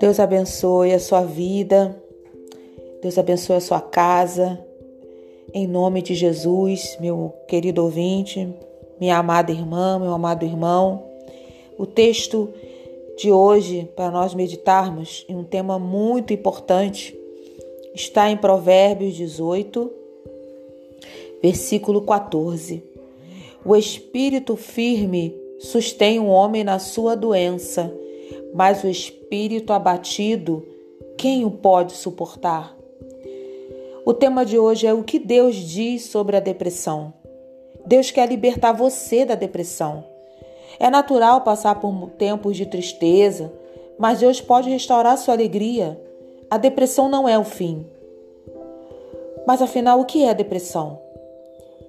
Deus abençoe a sua vida, Deus abençoe a sua casa, em nome de Jesus, meu querido ouvinte, minha amada irmã, meu amado irmão. O texto de hoje, para nós meditarmos em um tema muito importante, está em Provérbios 18, versículo 14. O espírito firme sustém o homem na sua doença mas o espírito abatido, quem o pode suportar? O tema de hoje é o que Deus diz sobre a depressão. Deus quer libertar você da depressão. É natural passar por tempos de tristeza, mas Deus pode restaurar sua alegria. A depressão não é o fim. Mas afinal, o que é depressão?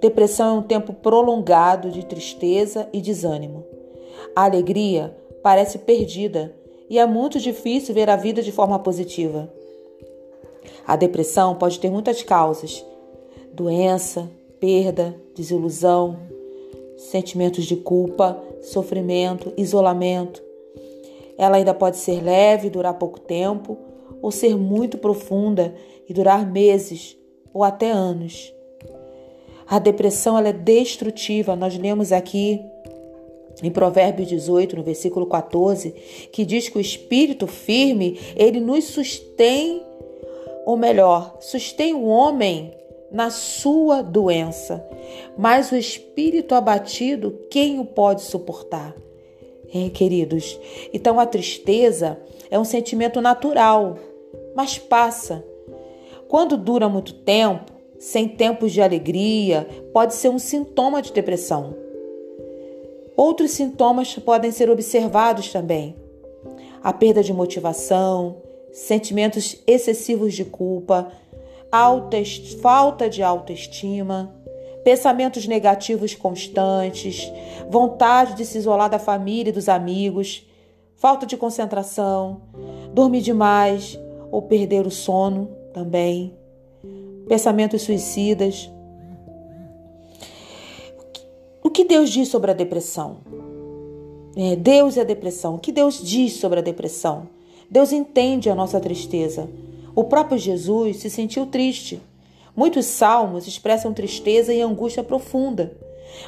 Depressão é um tempo prolongado de tristeza e desânimo. A alegria parece perdida e é muito difícil ver a vida de forma positiva. A depressão pode ter muitas causas: doença, perda, desilusão, sentimentos de culpa, sofrimento, isolamento. Ela ainda pode ser leve, durar pouco tempo, ou ser muito profunda e durar meses ou até anos. A depressão ela é destrutiva. Nós lemos aqui em Provérbios 18, no versículo 14, que diz que o espírito firme, ele nos sustém, ou melhor, sustém o homem na sua doença. Mas o espírito abatido, quem o pode suportar? É, queridos, então a tristeza é um sentimento natural, mas passa. Quando dura muito tempo, sem tempos de alegria, pode ser um sintoma de depressão. Outros sintomas podem ser observados também: a perda de motivação, sentimentos excessivos de culpa, alta, falta de autoestima, pensamentos negativos constantes, vontade de se isolar da família e dos amigos, falta de concentração, dormir demais ou perder o sono também, pensamentos suicidas, que Deus diz sobre a depressão? É, Deus e a depressão. O que Deus diz sobre a depressão? Deus entende a nossa tristeza. O próprio Jesus se sentiu triste. Muitos salmos expressam tristeza e angústia profunda.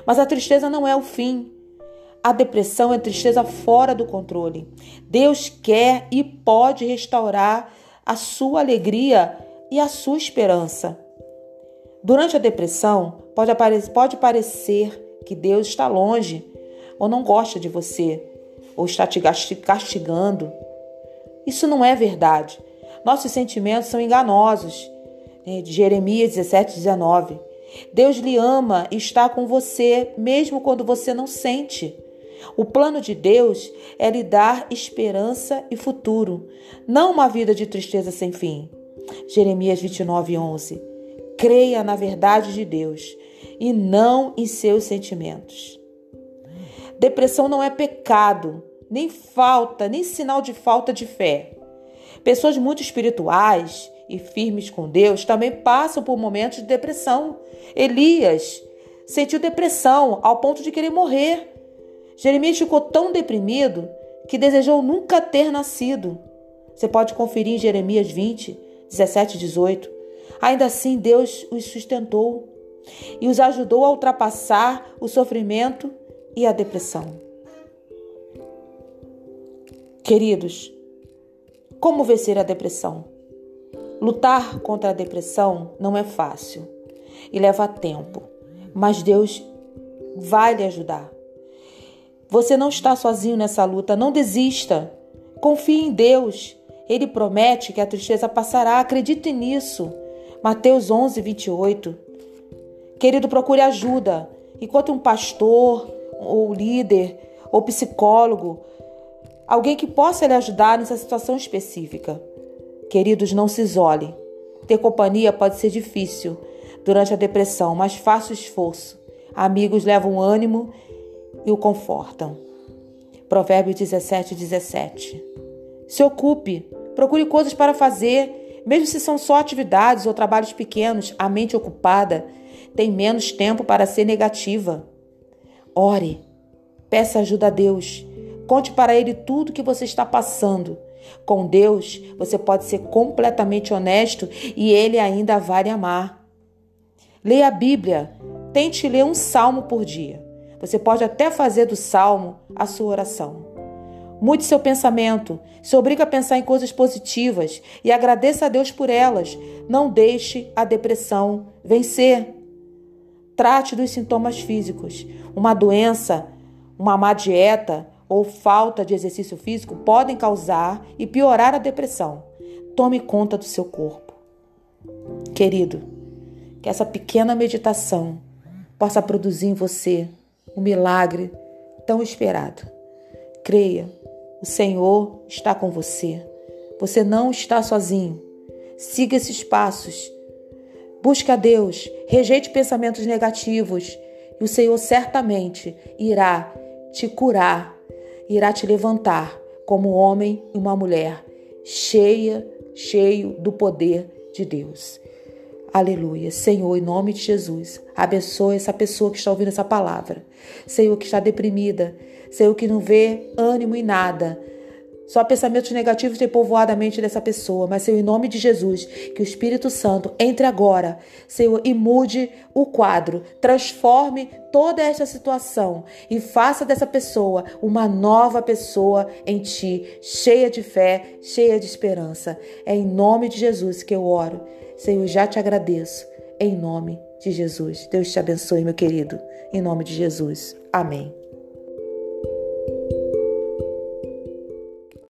Mas a tristeza não é o fim. A depressão é tristeza fora do controle. Deus quer e pode restaurar a sua alegria e a sua esperança. Durante a depressão, pode, pode parecer que Deus está longe, ou não gosta de você, ou está te castigando. Isso não é verdade. Nossos sentimentos são enganosos. Né? De Jeremias 17, 19. Deus lhe ama e está com você, mesmo quando você não sente. O plano de Deus é lhe dar esperança e futuro, não uma vida de tristeza sem fim. Jeremias 29, 11. Creia na verdade de Deus e não em seus sentimentos. Depressão não é pecado, nem falta, nem sinal de falta de fé. Pessoas muito espirituais e firmes com Deus também passam por momentos de depressão. Elias sentiu depressão ao ponto de querer morrer. Jeremias ficou tão deprimido que desejou nunca ter nascido. Você pode conferir em Jeremias 20, 17 e 18. Ainda assim, Deus os sustentou e os ajudou a ultrapassar o sofrimento e a depressão. Queridos, como vencer a depressão? Lutar contra a depressão não é fácil e leva tempo, mas Deus vai lhe ajudar. Você não está sozinho nessa luta, não desista. Confie em Deus. Ele promete que a tristeza passará, acredite nisso. Mateus 11, 28. Querido, procure ajuda. Enquanto um pastor, ou líder, ou psicólogo, alguém que possa lhe ajudar nessa situação específica. Queridos, não se isole. Ter companhia pode ser difícil durante a depressão, mas faça o esforço. Amigos levam ânimo e o confortam. Provérbios 17, 17. Se ocupe, procure coisas para fazer, mesmo se são só atividades ou trabalhos pequenos, a mente ocupada tem menos tempo para ser negativa. Ore, Peça ajuda a Deus. Conte para Ele tudo que você está passando. Com Deus, você pode ser completamente honesto e Ele ainda vai amar. Leia a Bíblia. Tente ler um salmo por dia. Você pode até fazer do salmo a sua oração. Mude seu pensamento, se obriga a pensar em coisas positivas e agradeça a Deus por elas. Não deixe a depressão vencer. Trate dos sintomas físicos. Uma doença, uma má dieta ou falta de exercício físico podem causar e piorar a depressão. Tome conta do seu corpo. Querido, que essa pequena meditação possa produzir em você um milagre tão esperado. Creia, o Senhor está com você. Você não está sozinho. Siga esses passos. Busque a Deus, rejeite pensamentos negativos e o Senhor certamente irá te curar, irá te levantar como homem e uma mulher cheia, cheio do poder de Deus. Aleluia. Senhor, em nome de Jesus, abençoe essa pessoa que está ouvindo essa palavra. Senhor, que está deprimida. Senhor, que não vê ânimo em nada. Só pensamentos negativos têm povoado a mente dessa pessoa, mas, Senhor, em nome de Jesus, que o Espírito Santo entre agora, Senhor, e mude o quadro, transforme toda esta situação e faça dessa pessoa uma nova pessoa em Ti, cheia de fé, cheia de esperança. É em nome de Jesus que eu oro. Senhor, já te agradeço. Em nome de Jesus. Deus te abençoe, meu querido. Em nome de Jesus. Amém.